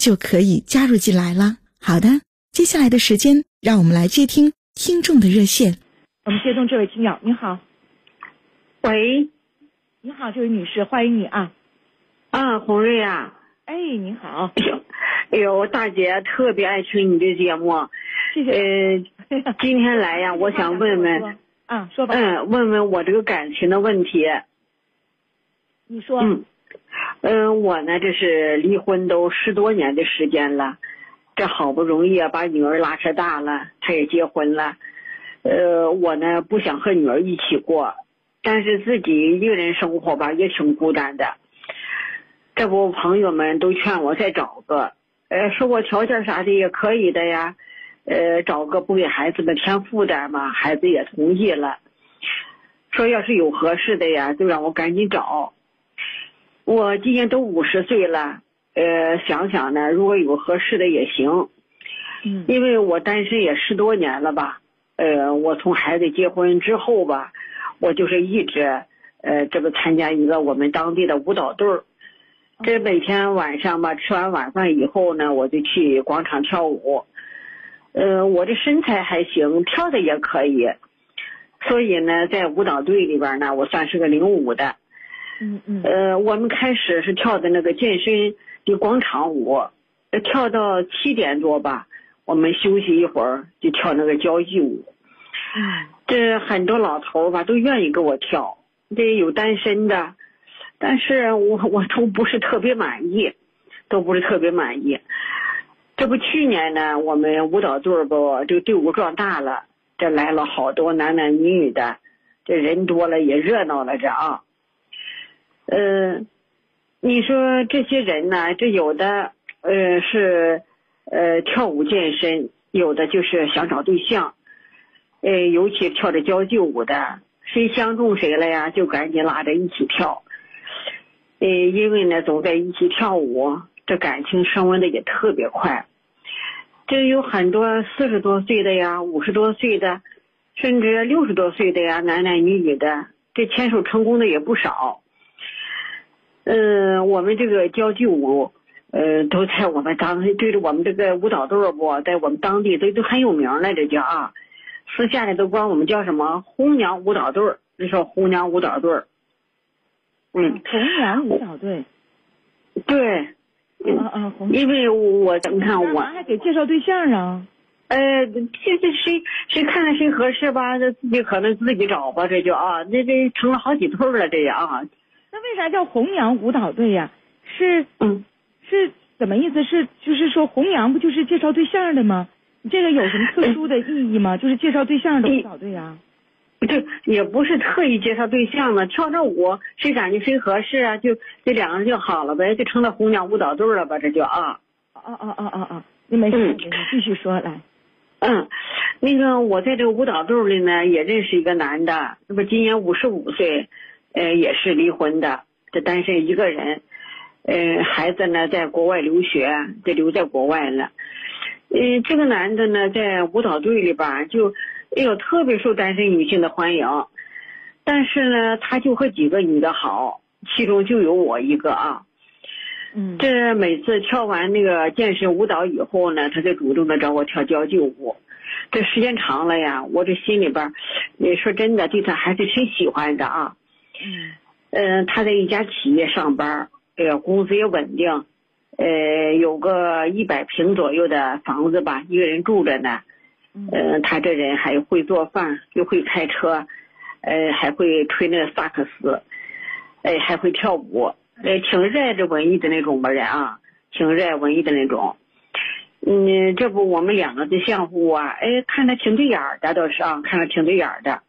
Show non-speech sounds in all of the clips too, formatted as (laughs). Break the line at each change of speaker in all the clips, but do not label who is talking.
就可以加入进来了。好的，接下来的时间，让我们来接听听众的热线。
我们接通这位听友，你好，
喂，
你好，这位女士，欢迎你啊。
啊，红瑞啊，
哎，你好，
哎呦，哎呦，大姐特别爱听你的节目。
谢谢。
呃，(laughs) 今天来呀，我想问问，
啊，说吧。
嗯，问问我这个感情的问题。
你说。
嗯。嗯，我呢，这是离婚都十多年的时间了，这好不容易啊，把女儿拉扯大了，她也结婚了。呃，我呢不想和女儿一起过，但是自己一个人生活吧，也挺孤单的。这不，朋友们都劝我再找个，呃，说我条件啥的也可以的呀，呃，找个不给孩子们添负担嘛，孩子也同意了，说要是有合适的呀，就让我赶紧找。我今年都五十岁了，呃，想想呢，如果有合适的也行，
嗯，
因为我单身也十多年了吧，呃，我从孩子结婚之后吧，我就是一直，呃，这个参加一个我们当地的舞蹈队儿，这每天晚上吧，吃完晚饭以后呢，我就去广场跳舞，呃，我的身材还行，跳的也可以，所以呢，在舞蹈队里边呢，我算是个领舞的。
嗯嗯，
呃，我们开始是跳的那个健身的广场舞，跳到七点多吧，我们休息一会儿就跳那个交际舞。这很多老头吧都愿意跟我跳，这有单身的，但是我 (laughs) 我都不是特别满意，都不是特别满意。这不去年呢，我们舞蹈队不这个队伍壮大了，这来了好多男男女女的，这人多了也热闹了这啊。呃，你说这些人呢？这有的呃是呃跳舞健身，有的就是想找对象，呃，尤其跳着交际舞的，谁相中谁了呀，就赶紧拉着一起跳。呃，因为呢总在一起跳舞，这感情升温的也特别快。这有很多四十多岁的呀，五十多岁的，甚至六十多岁的呀，男男女女的，这牵手成功的也不少。嗯，我们这个交际舞，呃，都在我们当对着我们这个舞蹈队不，在我们当地都都很有名了，这叫啊，私下里都管我们叫什么红娘舞蹈队儿，就说红娘舞蹈队儿。
嗯，红娘舞蹈队。
对。
嗯嗯，红。
因为我你看我。
还给介绍对象啊？
呃，这这谁谁看看谁合适吧，这自己可能自己找吧，这就啊，那这成了好几对了，这也啊。
那为啥叫红娘舞蹈队呀？是
嗯，
是怎么意思？是就是说红娘不就是介绍对象的吗？这个有什么特殊的意义吗？就是介绍对象的舞蹈队呀？
这也不是特意介绍对象的，跳着舞谁感觉谁合适啊，就这两个人就好了呗，就成了红娘舞蹈队了吧？这就啊。
哦哦哦哦哦，你没事，你继续说来。
嗯，那个我在这个舞蹈队里呢，也认识一个男的，那不今年五十五岁。呃，也是离婚的，这单身一个人，呃，孩子呢在国外留学，得留在国外了。嗯，这个男的呢在舞蹈队里边就，哎呦，特别受单身女性的欢迎。但是呢，他就和几个女的好，其中就有我一个啊。
嗯。
这每次跳完那个健身舞蹈以后呢，他就主动的找我跳交际舞。这时间长了呀，我这心里边，你说真的，对他还是挺喜欢的啊。
嗯，
嗯，他在一家企业上班，哎呀，工资也稳定，呃，有有个一百平左右的房子吧，一个人住着呢。
嗯
呃，他这人还会做饭，又会开车，呃，还会吹那个萨克斯，哎，还会跳舞，呃，挺热爱这文艺的那种吧人啊，挺热爱文艺的那种。嗯，这不我们两个就相互啊，哎，看着挺对眼儿的倒是啊，看着挺对眼儿的，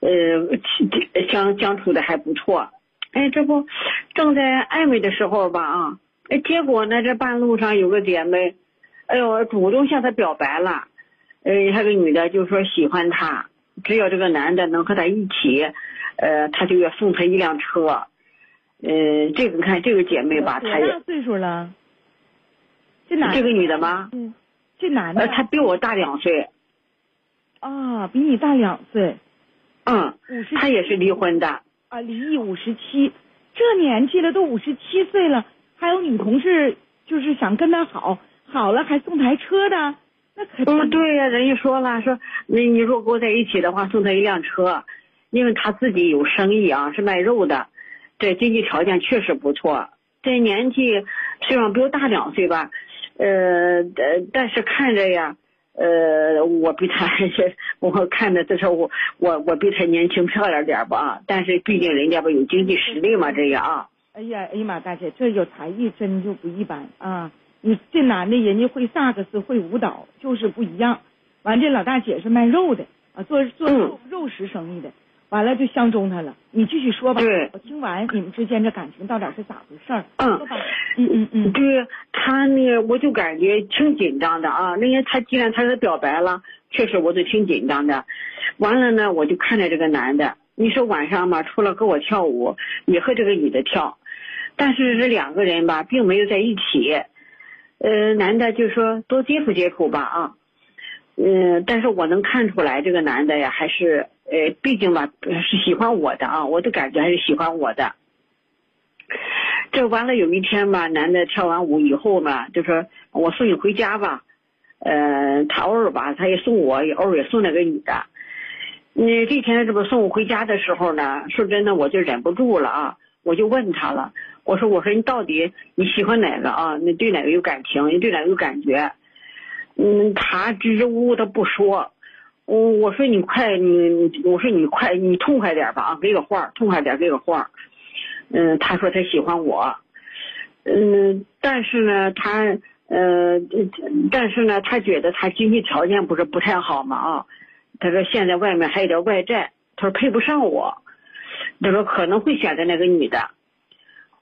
呃，相相处的还不错。哎，这不正在暧昧的时候吧啊，哎，结果呢，这半路上有个姐妹，哎呦，主动向他表白了。呃，那个女的就说喜欢他，只要这个男的能和他一起，呃，他就要送他一辆车。呃，这个你看这个姐妹吧，
多
她也
大岁数了？这男
这个女的吗？
嗯，这男的
呃，她比我大两岁，
啊，比你大两岁，
嗯，
五十
他也是离婚的。
啊，离异五十七，这年纪了都五十七岁了，还有女同事就是想跟他好，好了还送台车的，那可
嗯，对呀、人家说了，说那你如果跟我在一起的话，送他一辆车，因为他自己有生意啊，是卖肉的，这经济条件确实不错。这年纪虽然比我大两岁吧，呃，呃但是看着呀，呃，我比他我看着这时候我我我比他年轻漂亮点儿吧，但是毕竟人家不有经济实力嘛，这个啊。
哎呀，哎呀妈，大姐，这有才艺真就不一般啊！你这男的，人家会萨克斯，会舞蹈，就是不一样。完，这老大姐是卖肉的啊，做做
嗯
肉、肉食生意的，完了就相中他了。你继续说吧，
对
我听完你们之间这感情到底是咋回事儿？
嗯
嗯嗯嗯，
对他呢，我就感觉挺紧张的啊。人家他既然他是表白了，确实我就挺紧张的。完了呢，我就看着这个男的，你说晚上嘛，除了跟我跳舞，也和这个女的跳，但是这两个人吧，并没有在一起。呃，男的就说多接触接触吧啊。嗯，但是我能看出来，这个男的呀，还是呃，毕竟吧是喜欢我的啊，我的感觉还是喜欢我的。这完了有一天吧，男的跳完舞以后嘛，就说我送你回家吧。呃，他偶尔吧，他也送我，也偶尔也送那个女的。你，这天这不送我回家的时候呢，说真的，我就忍不住了啊，我就问他了，我说我说你到底你喜欢哪个啊？你对哪个有感情？你对哪个有感觉？嗯，他支支吾吾的不说。我我说你快你你我说你快你痛快点吧啊，给个话，痛快点给个话。嗯，他说他喜欢我，嗯，但是呢，他呃，但是呢，他觉得他经济条件不是不太好嘛啊，他说现在外面还有点外债，他说配不上我，他说可能会选择那个女的。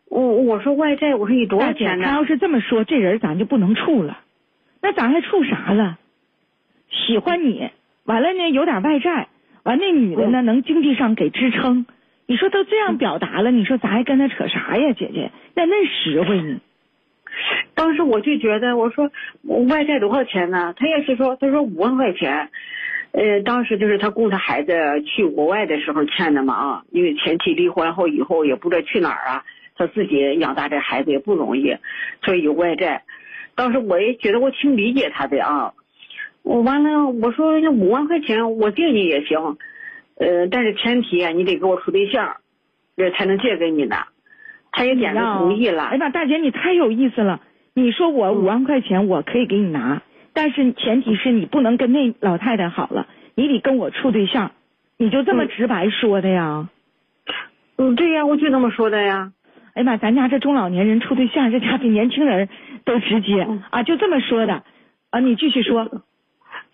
我我说外债，我说你多，少钱呢？
他要是这么说，这人咱就不能处了，那咱还处啥了？喜欢你，完了呢有点外债，完那女的呢能经济上给支撑，你说都这样表达了，你说咱还跟他扯啥呀，姐姐？那那实惠呢？
当时我就觉得，我说我外债多少钱呢？他也是说，他说五万块钱。呃，当时就是他供他孩子去国外的时候欠的嘛啊，因为前妻离婚后以后也不知道去哪儿啊，他自己养大这孩子也不容易，所以有外债。当时我也觉得我挺理解他的啊，我完了我说那五万块钱我借你也行，呃，但是前提啊你得给我处对象，这才能借给你呢。他也点头同意了
哎。呀，大姐你太有意思了！你说我五万块钱我可以给你拿，但是前提是你不能跟那老太太好了，你得跟我处对象，你就这么
嗯
直白说的呀？
嗯，对呀，我就那么说的呀。
哎呀妈，咱家这中老年人处对象，这家比年轻人都直接
嗯
啊，就这么说的啊。你继续说，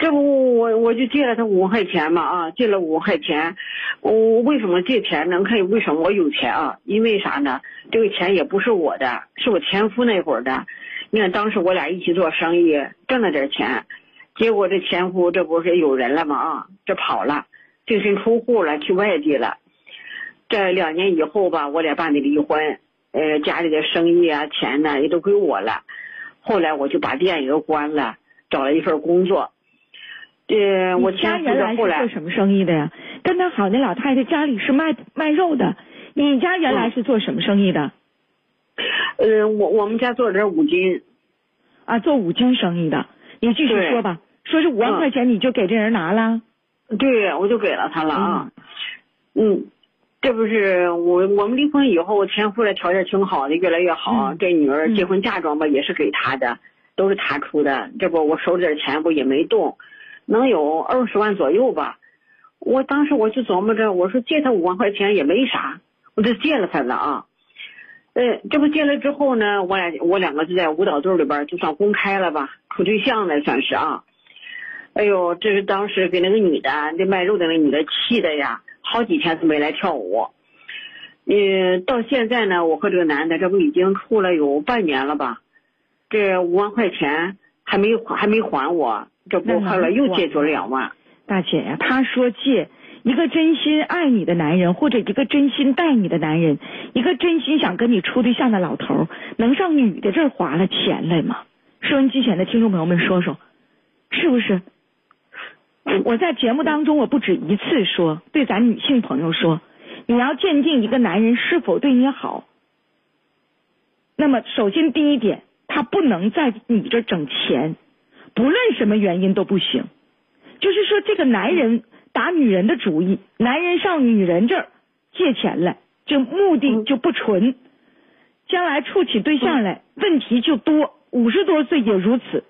这不我我就借了他五万块钱嘛啊，借了五万块钱，我为什么借钱呢？你看为什么我有钱啊？因为啥呢？这个钱也不是我的，是我前夫那会儿的。你看当时我俩一起做生意，挣了点钱，结果这前夫这不是有人了吗？啊，这跑了，净身出户了，去外地了。这两年以后吧，我俩办的离婚，呃，家里的生意啊、钱呢也都归我了。后来我就把店也关了，找了一份工作。呃，我
你家原来是做什么生意的呀？跟他好那老太太家里是卖卖肉的，你家原来是做什么生意的？
呃，我我们家做的是五金，
啊，做五金生意的。你继续说吧，说是五万
嗯
块钱你就给这人拿了。
对，我就给了他了啊。嗯，这不是我我们离婚以后，前夫的条件挺好的，越来越好。
嗯
这女儿结婚嫁妆吧，也是给他的，都是他出的。这不我手里点钱不也没动，能有二十万左右吧。我当时我就琢磨着，我说借他五万块钱也没啥，我就借了他了啊。呃，这不借了之后呢，我俩我两个就在舞蹈队里边就算公开了吧，处对象了算是啊。哎呦，这是当时给那个女的，那卖肉的那个女的气的呀，好几天都没来跳舞。嗯，到现在呢，我和这个男的这不已经处了有半年了吧？这五万块钱还没有还没还我，这不后来又借出
吗
两万。
大姐呀、他说借一个真心爱你的男人，或者一个真心待你的男人，一个真心想跟你处对象的老头，能上女的这儿划了钱来吗？收音机前的听众朋友们说说，是不是？我在节目当中，我不止一次说，对咱女性朋友说，你要鉴定一个男人是否对你好，那么首先第一点，他不能在你这儿挣钱，不论什么原因都不行。就是说，这个男人打女人的主意，男人上女人这儿借钱来，这目的就不纯，将来处起对象来问题就多。五十多岁也如此，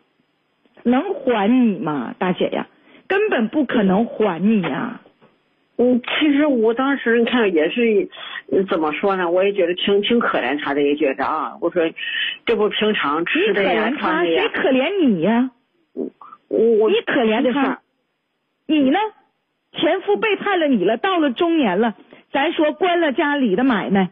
能还你吗，大姐呀？根本不可能还你呀！
嗯，其实我当时你看也是，呃怎么说呢？我也觉得挺挺可怜他的，也觉得啊，我说这不平常吃的呀、
怜他，
穿的呀，
谁可怜你呀？
我我
你可怜他你呢？前夫背叛了你了，到了中年了，咱说关了家里的买卖，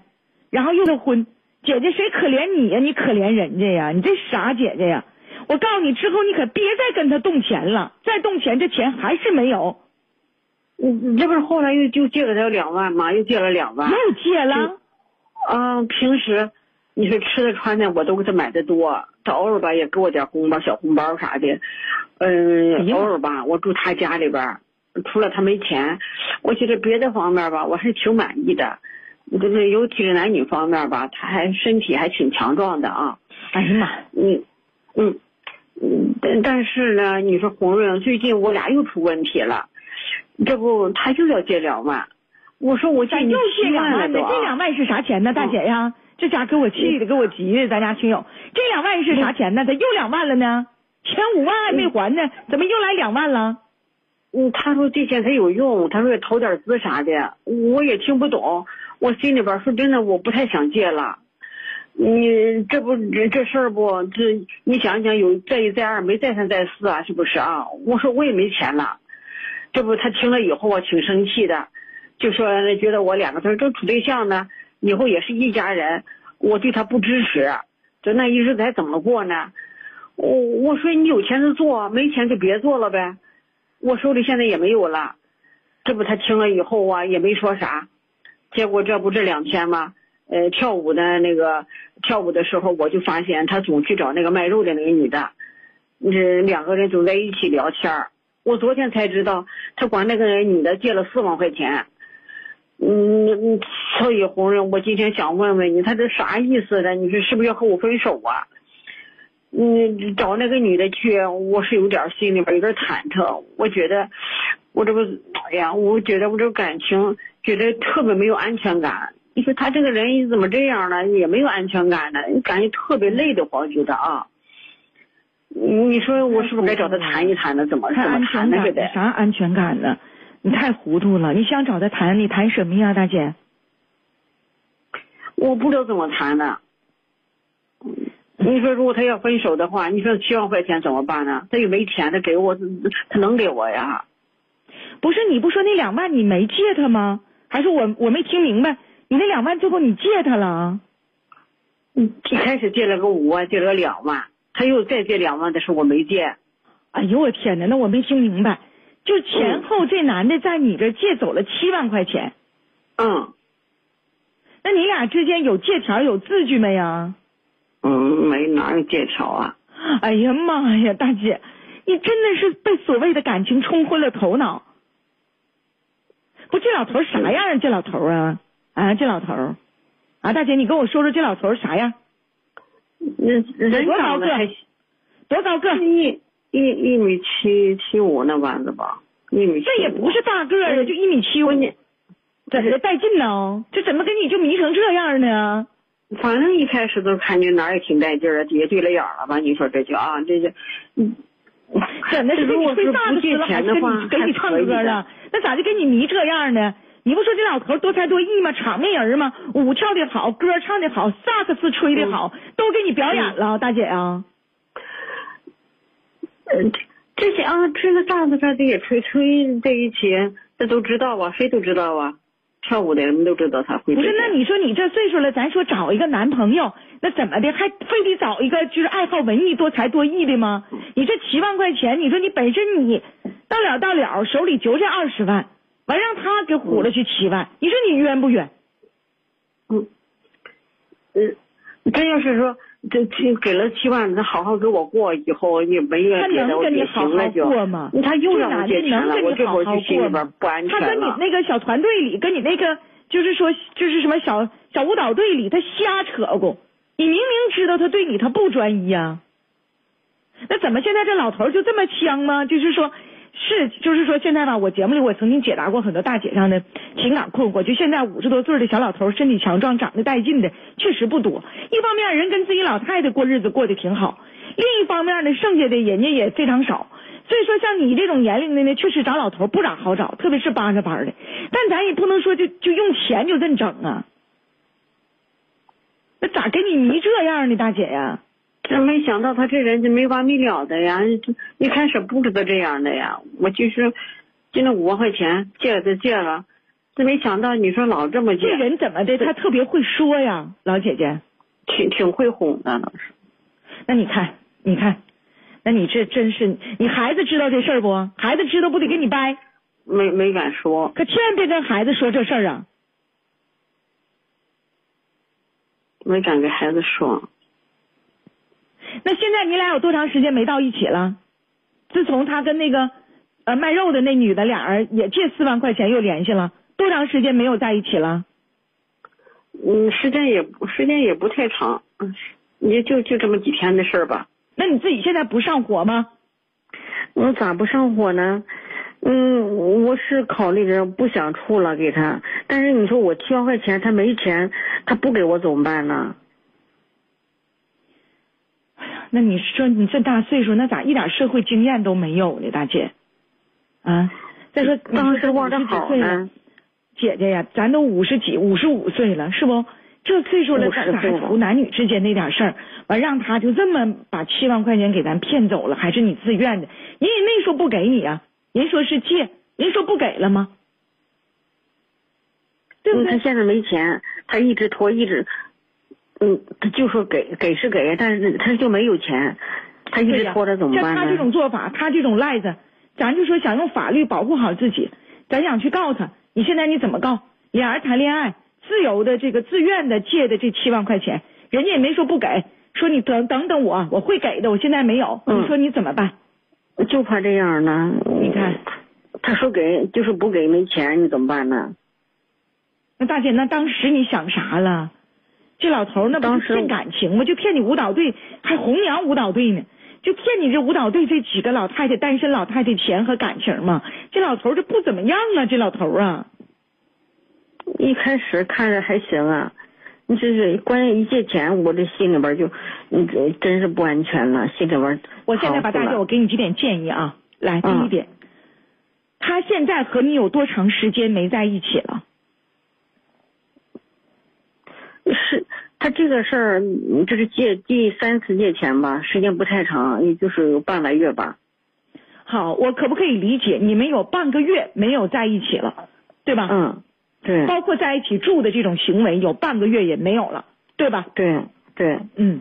然后又了婚，姐姐谁可怜你呀？你可怜人家呀？你这傻姐姐呀！我告诉你，之后你可别再跟他动钱了，再动钱这钱还是没有，
嗯，这不是后来又就借了他两万吗？又借了两万。
又借了。
嗯，平时你说吃的穿的我都给他买的多，他偶尔吧也给我点红包、小红包啥的。嗯，偶尔吧，我住他家里边儿，除了他没钱，我觉得别的方面吧，我还挺满意的。就是尤其是男女方面吧，他还身体还挺强壮的啊。
哎呀妈，
嗯，嗯，嗯，但但是呢，你说红润最近我俩又出问题了，这不他又要借两万，我说我借
又借
七
两万呢？
万了都啊
这两万是啥钱呢，大姐呀？这家给我气的，给我急的，咱家亲友，这两万是啥钱呢？咋又两万了呢？前五万还没还呢，怎么又来两万了？
嗯，他说这钱他有用，他说投点资啥的，我也听不懂，我心里边说真的，我不太想借了。你这不这这事儿不，这你想想有再一再二没再三再四啊，是不是啊？我说我也没钱了，这不他听了以后啊挺生气的，就说觉得我两个他说这处对象呢，以后也是一家人，我对他不支持，这那一日子还怎么过呢？我我说你有钱就做，没钱就别做了呗。我手里现在也没有了，这不他听了以后啊也没说啥，结果这不这两天吗？呃，跳舞的那个跳舞的时候，我就发现他总去找那个卖肉的那个女的，这两个人总在一起聊天儿我昨天才知道，他管那个女的借了四万块钱。嗯，所以红人，我今天想问问你，他这啥意思呢？你说是不是要和我分手啊？嗯，找那个女的去，我是有点心里边有点忐忑。我觉得，我这不，哎呀，我觉得我这感情觉得特别没有安全感。你说他这个人怎么这样呢？也没有安全感呢，你感觉特别累的慌，觉得啊。你说我是不是该找他谈一谈呢？怎么谈呢？这得
感，啥安全感呢？你太糊涂了！你想找他谈，你谈什么呀，大姐？
我不知道怎么谈呢。你说如果他要分手的话，你说七万块钱怎么办呢？他又没钱，他给我，他能给我呀？
不是你不说那两万你没借他吗？还是我我没听明白？你那两万最后你借他了？
嗯，一开始借了个五万，借了个两万，他又再借两万的时候我没借。
哎呦我天哪，那我没听明白。就前后这男的在你这借走了七万块钱，
嗯
那你俩之间有借条有字据没呀？
嗯，没哪有借条啊？
哎呀妈呀，大姐，你真的是被所谓的感情冲昏了头脑。不，这老头啥样啊？这老头啊，啊，这老头，啊，大姐，你跟我说说这老头啥样？
那人
多高个
长得还
多高个？
一一一米七七五那弯子吧，一米七。
这也不是大个儿啊，就一米七五
关。键，
怎么的带劲呢？这怎么给你就迷成这样呢？
反正一开始都感觉哪儿也挺带劲儿的，也对了眼儿了吧？你说这就啊，这就，嗯，
怎的是给你吹
如果
大子了，
是不借
还是给
钱的话
你给你唱歌了？那咋就给你迷这样呢？你不说这老头多才多艺吗？场面人吗？舞跳的好，歌唱的好，萨克斯吹的好，都给你表演了，大姐啊！
嗯，这些啊，吹个萨克斯这也吹吹在一起，这都知道啊，谁都知道啊，跳舞的人都知道他会。
不是，那你说你这岁数了，咱说找一个男朋友，那怎么的，还非得找一个就是爱好文艺、多才多艺的吗？你这七万块钱，你说你本身你到了到了手里就这二十万，完让他给唬了去七万，你说你冤不冤？
嗯，嗯，真要是说这这给了七万，他好好给我过，以后也没
他
人别的，
能
我就
跟你好好
行了就。
过吗？
他又让我借钱了，
能跟
我这会儿
你好好
就心里
过吗？
边不安全
他跟你。那个小团队里，跟你那个就是说就是什么小小舞蹈队里，他瞎扯过。你明明知道他对你他不专一呀、那怎么现在这老头就这么香吗？就是说，是就是说现在吧，我节目里我曾经解答过很多大姐上的情感困惑。就现在五十多岁的小老头，身体强壮、长得带劲的确实不多。一方面人跟自己老太太过日子过得挺好，另一方面呢，剩下的人家也非常少。所以说，像你这种年龄的呢，确实找老头不咋好找，特别是扒着班的。但咱也不能说就就用钱就这整啊。那咋给你迷这样呢，大姐呀？
这没想到他这人就没完没了的呀！一开始不知道这样的呀，我就是就那五万块钱借了就借了，这没想到你说老这么借这，
人怎么的？他特别会说呀，老姐姐。
挺挺会哄的老师。
那你看，你看，那你这真是，你孩子知道这事儿不？孩子知道不得给你掰？
没没敢说，
可千万别跟孩子说这事儿啊！
没敢给孩子说。
那现在你俩有多长时间没到一起了？自从他跟那个呃卖肉的那女的俩人也借四万块钱又联系了，多长时间没有在一起了？
嗯，时间也时间也不太长，嗯，也就就这么几天的事儿吧。
那你自己现在不上火吗？
我咋不上火呢？嗯，我是考虑着不想处了给他，但是你说我七万块钱他没钱，他不给我怎么办呢？
那你说你这大岁数，那咋一点社会经验都没有呢，大姐？啊，再说
当时
我
玩的好呢，
姐姐呀，咱都五十几、五十五岁了，是不？这岁数了
，50
咋咋还图男女之间那点事儿？完让他就这么把七万块钱给咱骗走了，还是你自愿的？人也没说不给你啊，人说是借，人说不给了吗？对不
对，他
对？
现在没钱，他一直拖，一直，嗯，他就说给给是给，但是他就没有钱，他一直拖着怎么办
像他这种？做法，他这种赖子，咱就说想用法律保护好自己，咱想去告他。你现在你怎么告？俩人谈恋爱，自由的这个自愿的借的这七万块钱，人家也没说不给，说你等等等我，我会给的，我现在没有。
嗯
你说你怎么办？
就怕这样呢。
你看，
他说给就是不给，没钱，你怎么办呢？
那大姐，那当时你想啥了？这老头那不是骗感情吗？就骗你舞蹈队，还弘扬舞蹈队呢，就骗你这舞蹈队这几个老太太、单身老太太钱和感情嘛。这老头这不怎么样啊，这老头啊。
一开始看着还行啊，你这是关键一借钱，我这心里边就，你，这真是不安全了，心里边。
我现在把，大姐，我给你几点建议啊。来，第一
嗯
点，他现在和你有多长时间没在一起了？
是他这个事儿，嗯这是借第三次借钱吧，时间不太长，也就是有半来月吧。
好，我可不可以理解你们有半个月没有在一起了，对吧？
嗯，对
包括在一起住的这种行为，有半个月也没有了，对吧？
对对，
嗯，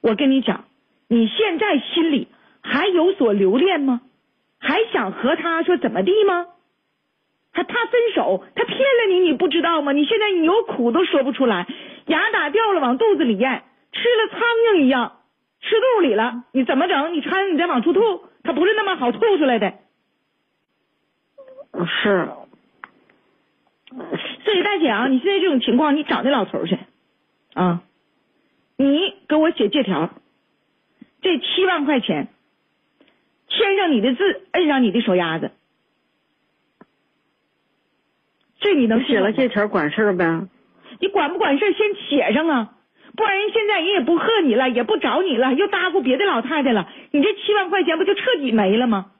我跟你讲，你现在心里还有所留恋吗？还想和他说怎么地吗？还怕分手？他骗了你，你不知道吗？你现在你有苦都说不出来，牙打掉了往肚子里咽，吃了苍蝇一样，吃肚里了，你怎么整？你苍蝇你再往出吐，他不是那么好吐出来的。
是，
所以大姐啊，你现在这种情况，你找那老头去，啊，你给我写借条，这七万块钱，签上你的字，摁上你的手丫子，这你能
写了借条管事儿呗？
你管不管事儿先写上啊，不然人现在人也不贺你了，也不找你了，又搭咕别的老太太了，你这七万块钱不就彻底没了吗？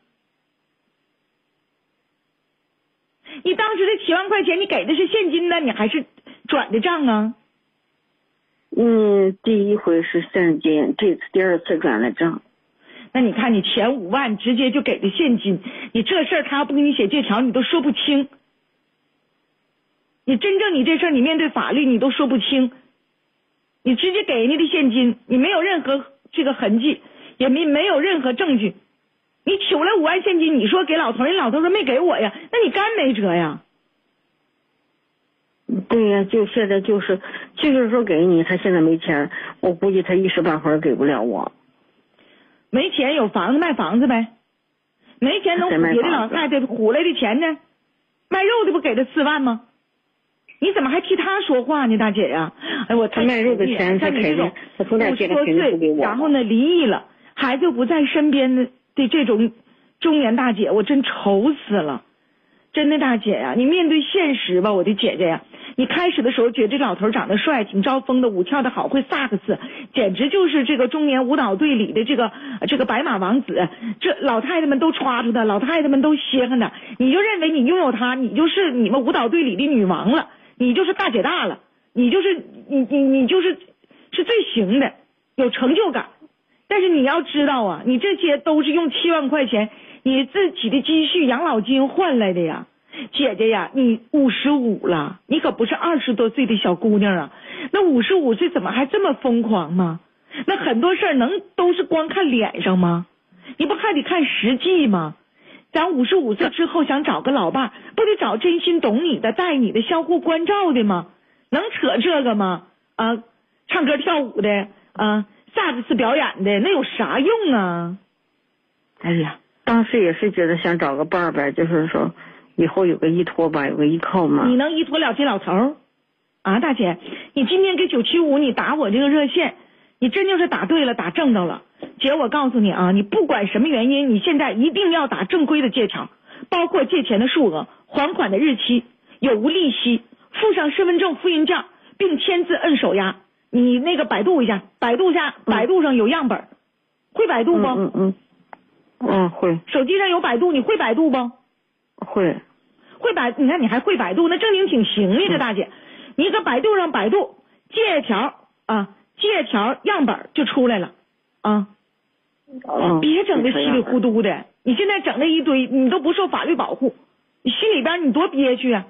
你当时这七万块钱，你给的是现金呢，你还是转的账啊？
嗯，第一回是现金，这次第二次转了账。
那你看，你前五万直接就给的现金，你这事儿他要不给你写借条，你都说不清。你真正你这事儿，你面对法律你都说不清。你直接给人家的现金，你没有任何这个痕迹，也没没有任何证据。你取了五万现金，你说给老头，人老头说没给我呀，那你干没辙呀？
对呀，就现在就是，就是说给你，他现在没钱，我估计他一时半会儿给不了我。
没钱有房子卖房子呗，没钱能唬别的老太太唬来的钱呢？卖肉的不给他四万吗？你怎么还替他说话呢，大姐呀？哎，我
他卖肉的钱他肯定，他从哪借的钱不给我？
然后呢，离异了，孩子不在身边的的这种中年大姐，我真愁死了。真的，大姐呀，你面对现实吧，我的姐姐呀。你开始的时候觉得这老头长得帅，挺招风的，舞跳的好，会萨克斯，简直就是这个中年舞蹈队里的这个这个白马王子。这老太太们都歘着他，老太太们都稀罕他，你就认为你拥有他，你就是你们舞蹈队里的女王了，你就是大姐大了，你就是你你你就是是最行的，有成就感。但是你要知道啊，你这些都是用七万块钱你自己的积蓄养老金换来的呀。姐姐呀，你五十五了，你可不是二十多岁的小姑娘啊！那五十五岁怎么还这么疯狂吗？那很多事儿能都是光看脸上吗？你不还得看实际吗？咱五十五岁之后想找个老伴，不得找真心懂你的、带你的、相互关照的吗？能扯这个吗？啊，唱歌跳舞的啊，萨克斯表演的，那有啥用啊？
哎呀，当时也是觉得想找个伴儿呗，就是说。以后有个依托吧，有个依靠嘛。
你能依托了这老头儿啊，大姐？你今天给九七五你打我这个热线，你真就是打对了，打正道了。姐，我告诉你啊，你不管什么原因，你现在一定要打正规的借条，包括借钱的数额、还款的日期、有无利息，附上身份证复印件，并签字摁手押。你那个百度一下，百度下，百度上有样本，会百度不？
嗯嗯嗯，会。
手机上有百度，你会百度不？
会，
会百，你看你还会百度，那证明挺行的，这大姐。你搁百度上百度借条啊，借条样本就出来了啊。别整的稀里糊涂的，你现在整那一堆，你都不受法律保护，你心里边你多憋屈啊，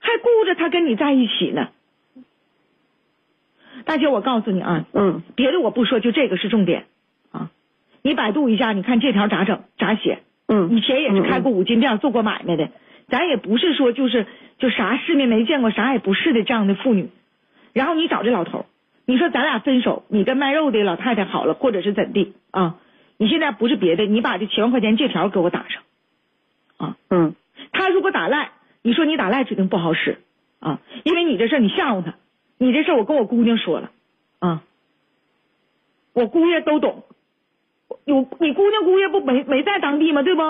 还顾着他跟你在一起呢。大姐，我告诉你啊，
嗯，
别的我不说，就这个是重点啊。你百度一下，你看这条咋整咋写。
嗯，
以前也是开过五金店，做过买卖的，咱也不是说就是就啥世面没见过，啥也不是的这样的妇女。然后你找这老头，你说咱俩分手，你跟卖肉的老太太好了，或者是怎地啊？你现在不是别的，你把这七万块钱借条给我打上啊。
嗯，
他如果打赖，你说你打赖指定不好使啊，因为你这事你吓唬他，你这事我跟我姑娘说了啊，我姑爷都懂。有你姑娘姑爷不没没在当地吗？对不？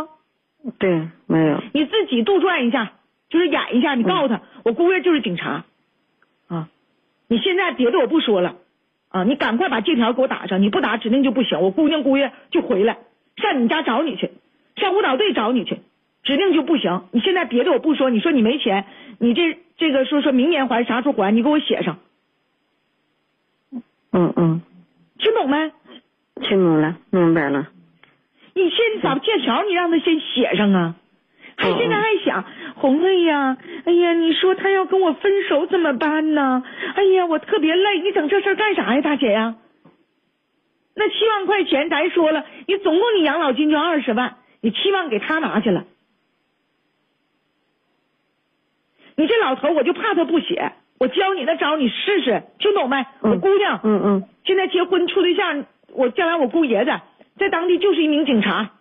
对，没有。
你自己杜撰一下，就是演一下。你告诉他，我姑爷就是警察，啊！你现在别的我不说了，啊！你赶快把借条给我打上，你不打指定就不行。我姑娘姑爷就回来，上你家找你去，上舞蹈队找你去，指定就不行。你现在别的我不说，你说你没钱，你这这个说说明年还啥时候还？你给我写上。
嗯嗯，
听懂没？
听懂了，明白了。
你先把借条，你让他先写上啊。还现在还想红瑞呀？哎呀，你说他要跟我分手怎么办呢？哎呀，我特别累，你整这事干啥呀，大姐呀？那七万块钱，咱说了，你总共你养老金就二十万，你七万给他拿去了。你这老头，我就怕他不写，我教你那招，你试试，听懂没？我姑娘，
嗯嗯，
现在结婚处对象。我将来我姑爷子在当地就是一名警察，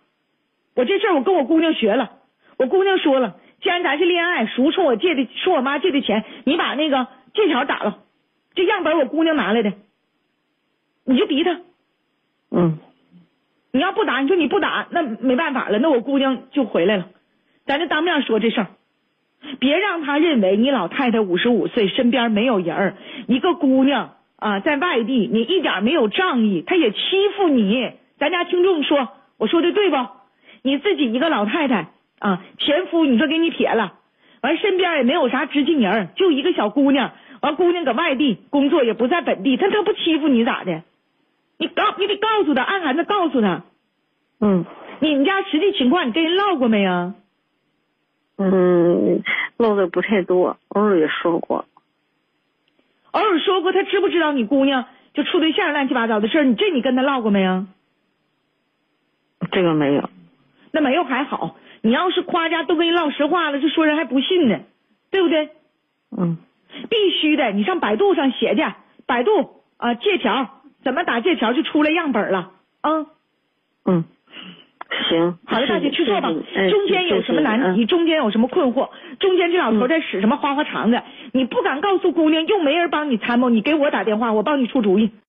我这事儿我跟我姑娘学了，我姑娘说了，既然咱是恋爱，叔冲我借的，冲我妈借的钱，你把那个借条打了，这样本我姑娘拿来的，你就逼他，
嗯，
你要不打，你说你不打，那没办法了，那我姑娘就回来了，咱就当面说这事儿，别让他认为你老太太五十五岁，身边没有人儿，一个姑娘啊，在外地，你一点没有仗义，他也欺负你。咱家听众说，我说的对不？你自己一个老太太啊，前夫你说给你撇了，完身边也没有啥知心人，就一个小姑娘，完姑娘搁外地工作也不在本地，他他不欺负你咋的？你告你得告诉他，暗含着告诉他，
嗯
你们家实际情况你跟人唠过没呀？
嗯，唠的不太多，偶尔也说过。
偶尔说过，他知不知道你姑娘就处对象乱七八糟的事儿？你这你跟他唠过没呀？
这个没有。
那没有还好，你要是夸家都跟人唠实话了，这说人还不信呢，对不对？
嗯
必须的，你上百度上写去，百度啊借条怎么打借条就出来样本了啊。
嗯，行。
好了，大姐去做吧。中间有什么难题，？中间有什么困惑，中间这老头在使什么花花肠子，你不敢告诉姑娘，又没人帮你参谋，你给我打电话，我帮你出主意。